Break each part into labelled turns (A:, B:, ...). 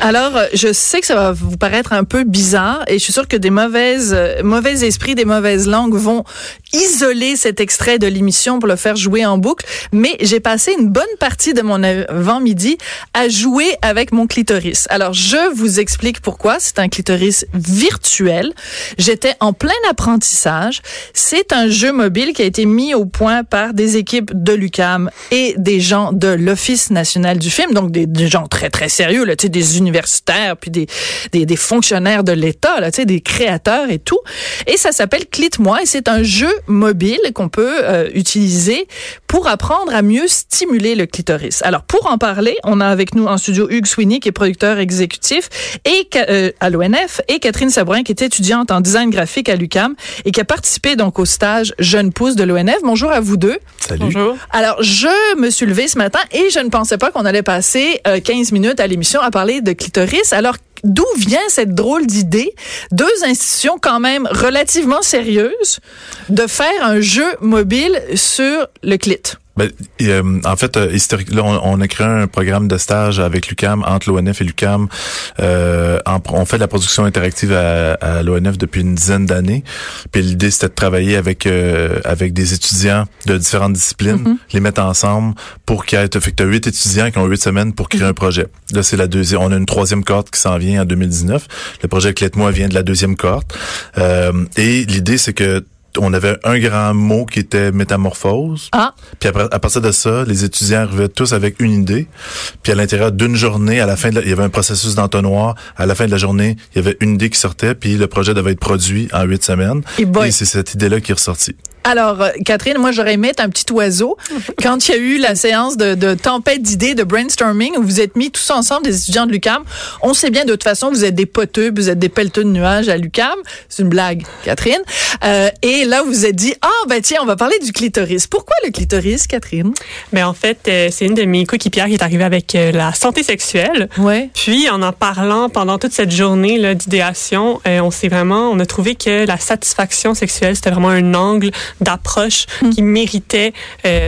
A: Alors, euh, je sais que ça va vous paraître un peu bizarre et je suis sûre que des mauvaises, euh, mauvais esprits, des mauvaises langues vont isoler cet extrait de l'émission pour le faire jouer en boucle. Mais j'ai passé une bonne partie de mon avant-midi à jouer avec mon clitoris. Alors, je vous explique pourquoi. C'est un clitoris virtuel. J'étais en plein apprentissage. C'est un jeu mobile qui a été mis au point par des équipes de l'UCAM et des gens de l'Office national du film, donc des, des gens très, très sérieux, là, des universitaires, puis des, des, des fonctionnaires de l'État, là, tu sais, des créateurs et tout. Et ça s'appelle Clite-moi et c'est un jeu mobile qu'on peut euh, utiliser pour apprendre à mieux stimuler le clitoris. Alors, pour en parler, on a avec nous en studio Hugues Sweeney, qui est producteur exécutif et euh, à l'ONF, et Catherine Sabrin, qui est étudiante en design graphique à l'UCAM et qui a participé donc au stage Jeune Pousse de l'ONF. Bonjour à vous deux.
B: Salut.
A: Bonjour. Alors, je me suis levée ce matin et je ne pensais pas qu'on allait passer euh, 15 minutes à l'émission à parler de Alors, d'où vient cette drôle d'idée, deux institutions quand même relativement sérieuses, de faire un jeu mobile sur le clit?
B: Ben, euh, en fait, euh, historique, là, on, on, a créé un programme de stage avec l'UCAM, entre l'ONF et l'UCAM. Euh, on fait de la production interactive à, à l'ONF depuis une dizaine d'années. Puis l'idée, c'était de travailler avec euh, avec des étudiants de différentes disciplines, mm -hmm. les mettre ensemble pour qu'il y ait... Fait que huit étudiants qui ont huit semaines pour créer mm -hmm. un projet. Là, c'est la deuxième. On a une troisième cohorte qui s'en vient en 2019. Le projet Clette-moi vient de la deuxième cohorte. Euh, et l'idée, c'est que on avait un grand mot qui était métamorphose.
A: Ah.
B: Puis après, à partir de ça, les étudiants arrivaient tous avec une idée. Puis à l'intérieur d'une journée, à la fin, de la, il y avait un processus d'entonnoir. À la fin de la journée, il y avait une idée qui sortait, puis le projet devait être produit en huit semaines.
A: Et,
B: Et c'est cette idée-là qui est ressortie.
A: Alors, euh, Catherine, moi, j'aurais aimé être un petit oiseau quand il y a eu la séance de, de tempête d'idées, de brainstorming, où vous êtes mis tous ensemble, des étudiants de l'UCAM. On sait bien, de toute façon, vous êtes des poteux, vous êtes des pelleteux de nuages à l'UCAM. C'est une blague, Catherine. Euh, et là, vous vous êtes dit, ah, ben tiens, on va parler du clitoris. Pourquoi le clitoris, Catherine?
C: Mais en fait, euh, c'est une de mes coéquipières qui est arrivée avec euh, la santé sexuelle.
A: Ouais.
C: Puis, en en parlant pendant toute cette journée là, d'idéation, euh, on s'est vraiment, on a trouvé que la satisfaction sexuelle, c'était vraiment un angle d'approche mmh. qui méritait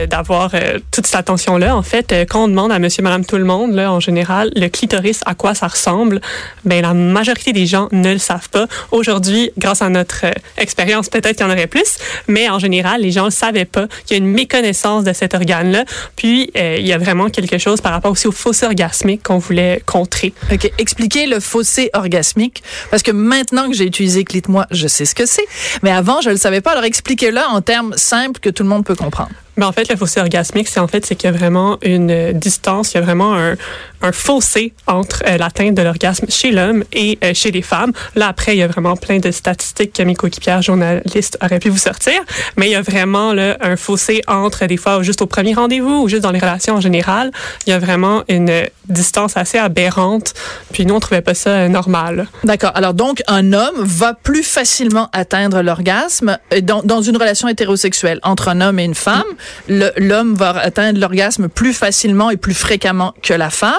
C: d'avoir toute cette attention-là. En fait, quand on demande à monsieur, madame, tout le monde, là, en général, le clitoris, à quoi ça ressemble, ben, la majorité des gens ne le savent pas. Aujourd'hui, grâce à notre expérience, peut-être qu'il y en aurait plus, mais en général, les gens ne savaient pas qu'il y a une méconnaissance de cet organe-là. Puis, il y a vraiment quelque chose par rapport aussi au fossé orgasmique qu'on voulait contrer.
A: OK. Expliquez le fossé orgasmique, parce que maintenant que j'ai utilisé Clit-moi, je sais ce que c'est, mais avant, je ne le savais pas. Alors, expliquez-le en termes simple que tout le monde peut comprendre.
C: Mais en fait, le fossé orgasmique, c'est en fait c'est qu'il y a vraiment une distance, il y a vraiment un, un fossé entre euh, l'atteinte de l'orgasme chez l'homme et euh, chez les femmes. Là, après, il y a vraiment plein de statistiques que mes coéquipières journalistes auraient pu vous sortir, mais il y a vraiment là, un fossé entre des fois juste au premier rendez-vous ou juste dans les relations en général. Il y a vraiment une distance assez aberrante. Puis nous, on trouvait pas ça normal.
A: D'accord. Alors donc, un homme va plus facilement atteindre l'orgasme dans, dans une relation hétérosexuelle entre un homme et une femme. L'homme va atteindre l'orgasme plus facilement et plus fréquemment que la femme,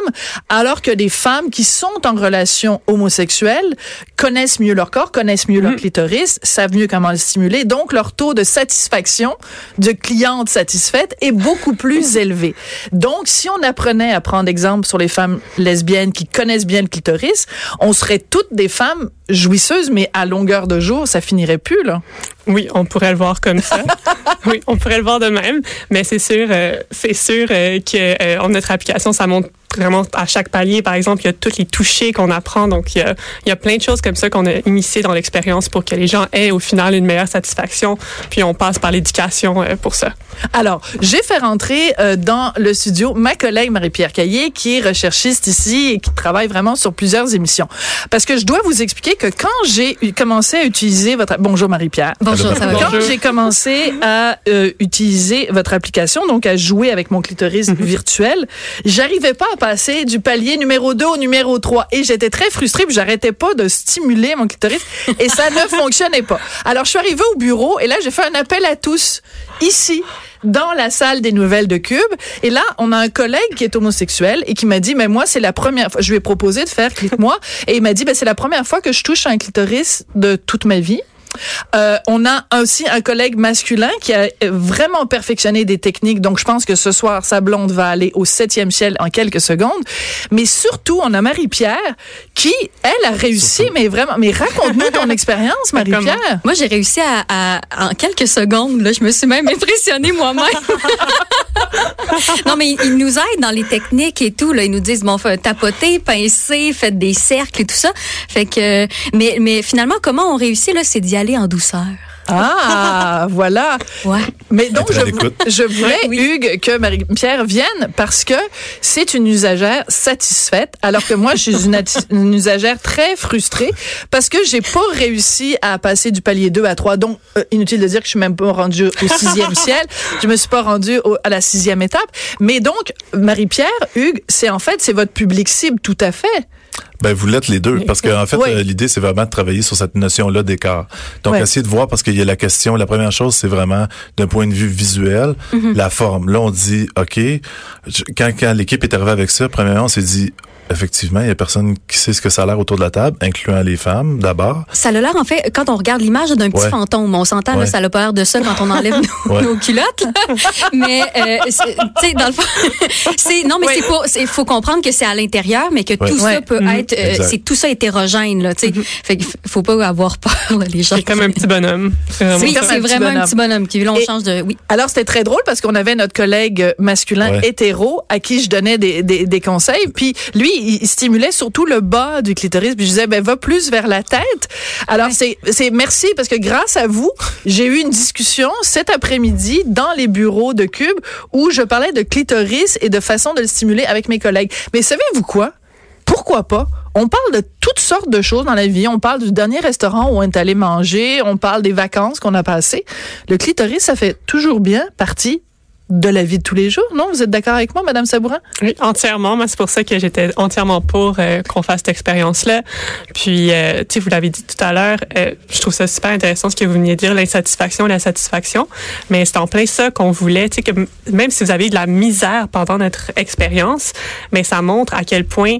A: alors que des femmes qui sont en relation homosexuelle connaissent mieux leur corps, connaissent mieux leur clitoris, savent mieux comment le stimuler. Donc, leur taux de satisfaction de cliente satisfaite est beaucoup plus élevé. Donc, si on apprenait à prendre exemple sur les femmes lesbiennes qui connaissent bien le clitoris, on serait toutes des femmes jouisseuses, mais à longueur de jour, ça finirait plus, là.
C: Oui, on pourrait le voir comme ça. oui, on pourrait le voir de même, mais c'est sûr, euh, c'est sûr euh, que euh, notre application, ça montre vraiment à chaque palier. Par exemple, il y a tous les touchés qu'on apprend. Donc, il y, a, il y a plein de choses comme ça qu'on a initiées dans l'expérience pour que les gens aient au final une meilleure satisfaction. Puis, on passe par l'éducation euh, pour ça.
A: Alors, j'ai fait rentrer euh, dans le studio ma collègue Marie-Pierre Caillé, qui est recherchiste ici et qui travaille vraiment sur plusieurs émissions. Parce que je dois vous expliquer que quand j'ai commencé à utiliser votre... Bonjour Marie-Pierre.
D: Bonjour, ça va
A: Quand j'ai commencé à euh, utiliser votre application, donc à jouer avec mon clitoris mm -hmm. virtuel, j'arrivais pas à passer du palier numéro 2 au numéro 3. Et j'étais très frustrée, puis j'arrêtais pas de stimuler mon clitoris et ça ne fonctionnait pas. Alors, je suis arrivée au bureau et là, j'ai fait un appel à tous ici dans la salle des nouvelles de Cube. Et là, on a un collègue qui est homosexuel et qui m'a dit, mais moi, c'est la première fois, je lui ai proposé de faire clic-moi. Et il m'a dit, ben, c'est la première fois que je touche un clitoris de toute ma vie. Euh, on a aussi un collègue masculin qui a vraiment perfectionné des techniques. Donc, je pense que ce soir, sa blonde va aller au septième ciel en quelques secondes. Mais surtout, on a Marie-Pierre qui, elle, a réussi, mais vraiment. Mais raconte-nous ton expérience, Marie-Pierre.
D: Moi, j'ai réussi à, à- en quelques secondes. Là, je me suis même impressionnée moi-même. non, mais ils nous aident dans les techniques et tout. Là, ils nous disent bon, fait tapoter, pincer, faites des cercles et tout ça. Fait que, mais, mais finalement, comment on réussit là, c'est d'y aller en douceur.
A: Ah, voilà.
D: Ouais.
A: Mais donc, je, je voulais,
D: Oui.
A: Hugues, que Marie-Pierre vienne parce que c'est une usagère satisfaite, alors que moi, je suis une, usagère très frustrée parce que j'ai pas réussi à passer du palier 2 à 3. Donc, euh, inutile de dire que je suis même pas rendue au sixième ciel. Je me suis pas rendue au- à la sixième étape. Mais donc, Marie-Pierre, Hugues, c'est en fait, c'est votre public cible tout à fait.
B: Ben vous l'êtes les deux parce que en fait
A: Oui.
B: euh, l'idée c'est vraiment de travailler sur cette notion-là d'écart. Donc
A: Ouais.
B: essayer de voir parce qu'il y a la question, la première chose c'est vraiment d'un point de vue visuel,
A: Mm-hmm.
B: la forme. Là on dit OK, je- quand quand l'équipe est arrivée avec ça, premièrement on s'est dit effectivement, il y a personne qui sait ce que ça a l'air autour de la table, incluant les femmes d'abord.
D: Ça a l'air, en fait, quand on regarde l'image d'un petit
B: Ouais.
D: fantôme, on s'entend,
B: Ouais.
D: ça a pas l'air de ça quand on enlève nos,
B: Ouais.
D: nos culottes. là. mais, euh, tu sais, dans le fond, c'est, non, mais c'est pas, c'est, faut comprendre que c'est à l'intérieur, mais que
B: Ouais.
D: tout
A: Ouais.
D: ça peut être, euh, c'est tout ça hétérogène, là, tu sais. Fait qu'il faut pas avoir peur, là, les gens.
C: C'est comme un petit bonhomme. C'est vraiment
D: Oui, c'est
A: un petit
D: vraiment
A: bonhomme.
D: un petit bonhomme qui, là, on
A: Et-
D: change de, oui.
A: Alors, c'était très drôle parce qu'on avait notre collègue masculin
B: Ouais.
A: hétéro à qui je donnais des, des, des conseils. Puis lui, il, stimulait surtout le bas du clitoris. Puis je disais, ben, va plus vers la tête. Alors, c'est, c'est merci parce que grâce à vous, j'ai eu une discussion cet après-midi dans les bureaux de Cube où je parlais de clitoris et de façon de le stimuler avec mes collègues. Mais savez-vous quoi? Pourquoi pas? On parle de toutes sortes de choses dans la vie. On parle du dernier restaurant où on est allé manger. On parle des vacances qu'on a passées. Le clitoris, ça fait toujours bien partie de la vie de tous les jours, non? Vous êtes d'accord avec moi, Madame Sabourin?
C: Oui, entièrement. Moi, c'est pour ça que j'étais entièrement pour euh, qu'on fasse cette expérience-là. Puis, euh, tu sais, vous l'avez dit tout à l'heure, euh, je trouve ça super intéressant ce que vous veniez de dire, l'insatisfaction la satisfaction. Mais c'est en plein ça qu'on voulait, tu sais, que même si vous avez eu de la misère pendant notre expérience, mais ça montre à quel point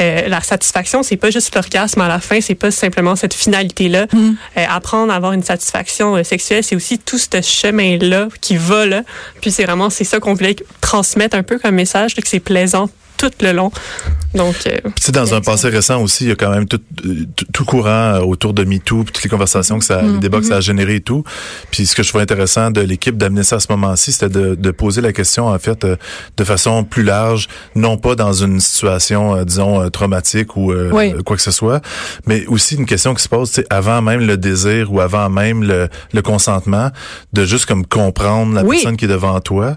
C: euh, la satisfaction, c'est pas juste l'orgasme à la fin, c'est pas simplement cette finalité-là. Euh, apprendre à avoir une satisfaction sexuelle, c'est aussi tout ce chemin-là qui va là. Puis c'est c'est ça qu'on voulait transmettre un peu comme message, que c'est plaisant tout le long. Donc, euh,
B: sais, dans un passé récent aussi, il y a quand même tout, tout, tout courant autour de MeToo, toutes les conversations que ça, les débats que ça a généré et tout. Puis ce que je trouvais intéressant de l'équipe d'amener ça à ce moment-ci, c'était de, de poser la question, en fait, euh, de façon plus large, non pas dans une situation, euh, disons, euh, traumatique ou euh,
A: Oui.
B: quoi que ce soit, mais aussi une question qui se pose, sais, avant même le désir ou avant même le, le consentement, de juste comme comprendre la
A: Oui.
B: personne qui est devant toi.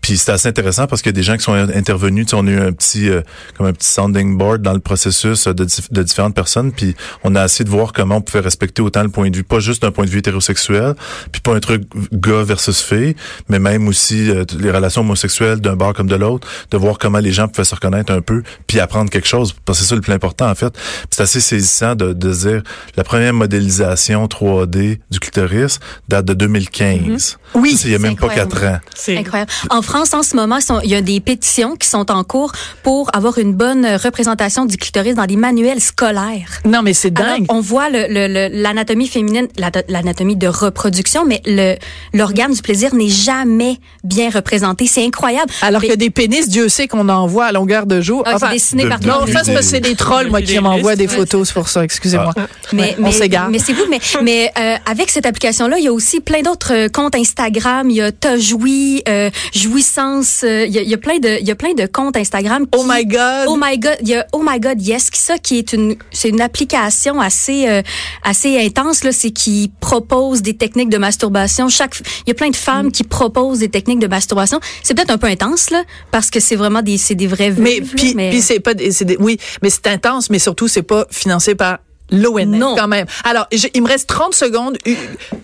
B: Puis c'est assez intéressant parce qu'il y a des gens qui sont intervenus, tu sais, on a eu un petit, euh, comme un petit sounding board dans le processus euh, de, dif- de différentes personnes, puis on a essayé de voir comment on pouvait respecter autant le point de vue, pas juste d'un point de vue hétérosexuel, puis pas un truc gars versus fille, mais même aussi euh, les relations homosexuelles d'un bord comme de l'autre, de voir comment les gens pouvaient se reconnaître un peu, puis apprendre quelque chose, parce que c'est ça le plus important en fait. C'est assez saisissant de, de dire la première modélisation 3D du clitoris date de 2015.
A: Oui,
B: Ça, c'est il y a même pas quatre ans.
C: c'est
D: Incroyable. En France, en ce moment, il y a des pétitions qui sont en cours pour avoir une bonne représentation du clitoris dans les manuels scolaires.
A: Non, mais c'est
D: Alors,
A: dingue.
D: on voit le- le- le- l'anatomie féminine, la- l'anatomie de reproduction, mais le l'organe du plaisir n'est jamais bien représenté. C'est incroyable.
A: Alors
D: Mais-
A: que des pénis, Dieu sait qu'on en voit à longueur de jour.
D: Ah, c'est
A: Enfin,
D: dessiné
B: de-
D: par
A: non, ça, c'est des trolls, moi, qui m'envoient des photos, c'est pour ça. Excusez-moi.
D: Mais,
A: Ouais, on
D: mais,
A: s'égare.
D: mais c'est vous. Mais, mais euh, avec cette application-là, il y a aussi plein d'autres euh, comptes Instagram. Il y a Tojoui, euh, Jouissance. euh, il, y a, il y a plein de, il y a plein de comptes Instagram.
A: Oh
D: qui-
A: my God!
D: Oh my God, il y a Oh my God Yes, qui ça qui est une c'est une application assez euh, assez intense là, c'est qui propose des techniques de masturbation. Chaque il y a plein de femmes
A: Mm.
D: qui proposent des techniques de masturbation. C'est peut-être un peu intense là parce que c'est vraiment des c'est des vrais
A: Mais puis
D: mais-
A: c'est pas des- c'est des- oui, mais c'est intense, mais surtout c'est pas financé par l'ONF
D: Non.
A: quand même. Alors, je- il me reste 30 secondes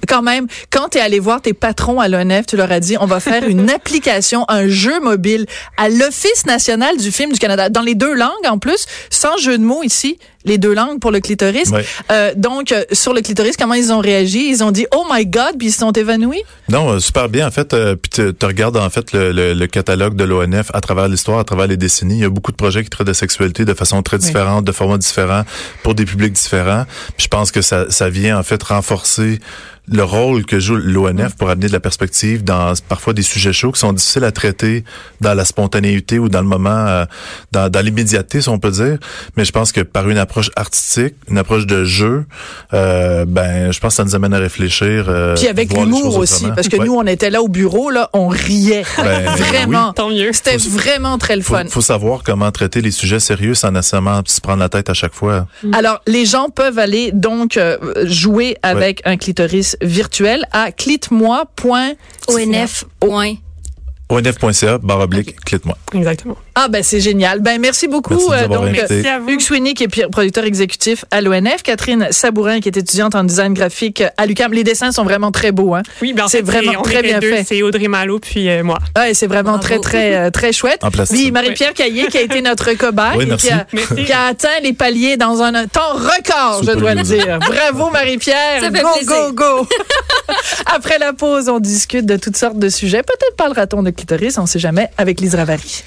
A: quand même. Quand tu es allé voir tes patrons à l'ONF, tu leur as dit on va faire une application, un jeu mobile à l'Office national du film du Canada dans les deux langues en plus, sans jeu de mots ici, les deux langues pour le clitoris. Euh, donc, euh, sur le clitoris, comment ils ont réagi? Ils ont dit, oh my God, puis ils se sont évanouis?
B: Non, euh, super bien. En fait, puis tu regardes en fait le, le- le catalogue de l'ONF à travers l'histoire, à travers les décennies. Il y a beaucoup de projets qui traitent de sexualité de façon très différente, de formats différents, pour des publics différents. Puis je pense que ça, ça vient en fait renforcer le rôle que joue l'ONF pour amener de la perspective dans parfois des sujets chauds qui sont difficiles à traiter dans la spontanéité ou dans le moment, euh, dans, dans l'immédiateté, si on peut dire. Mais je pense que par une approche artistique, une approche de jeu, euh, ben, je pense que ça nous amène à réfléchir. euh,
A: Puis avec l'humour aussi, parce que
B: Ouais.
A: nous, on était là au bureau, là, on riait.
B: Ben,
A: vraiment.
C: Tant mieux.
A: C'était vraiment très le
B: Faut,
A: fun.
B: faut savoir comment traiter les sujets sérieux sans nécessairement se prendre la tête à chaque fois.
A: Alors, les gens peuvent aller donc euh, jouer avec un clitoris virtuel à clitmoi.onf.
B: ONF.ca, barre oblique, clique-moi.
C: Exactement.
A: Ah ben c'est génial. Ben merci beaucoup.
B: Merci
A: euh, donc.
C: Merci à vous.
A: Hugues Sweeney qui est producteur exécutif à l'ONF, Catherine Sabourin qui est étudiante en design graphique à l'UQAM. Les dessins sont vraiment très beaux hein.
C: Oui, ben en
A: C'est vraiment
C: on
A: très bien
C: deux,
A: fait.
C: C'est Audrey Malo puis euh, moi.
A: Ouais, c'est vraiment
D: Bravo.
A: très très euh, très chouette.
B: En plastique.
A: Oui, Marie-Pierre Caillé qui a été notre cobaye
B: Oui,
A: et
B: merci.
A: qui a,
C: Merci.
A: qui a atteint les paliers dans un temps record, je dois le dire. Bravo Marie-Pierre. Go
D: plaisir.
A: go go. Après la pause, on discute de toutes sortes de sujets. Peut-être parlera-t-on de clitoris, on sait jamais avec Lise Ravary.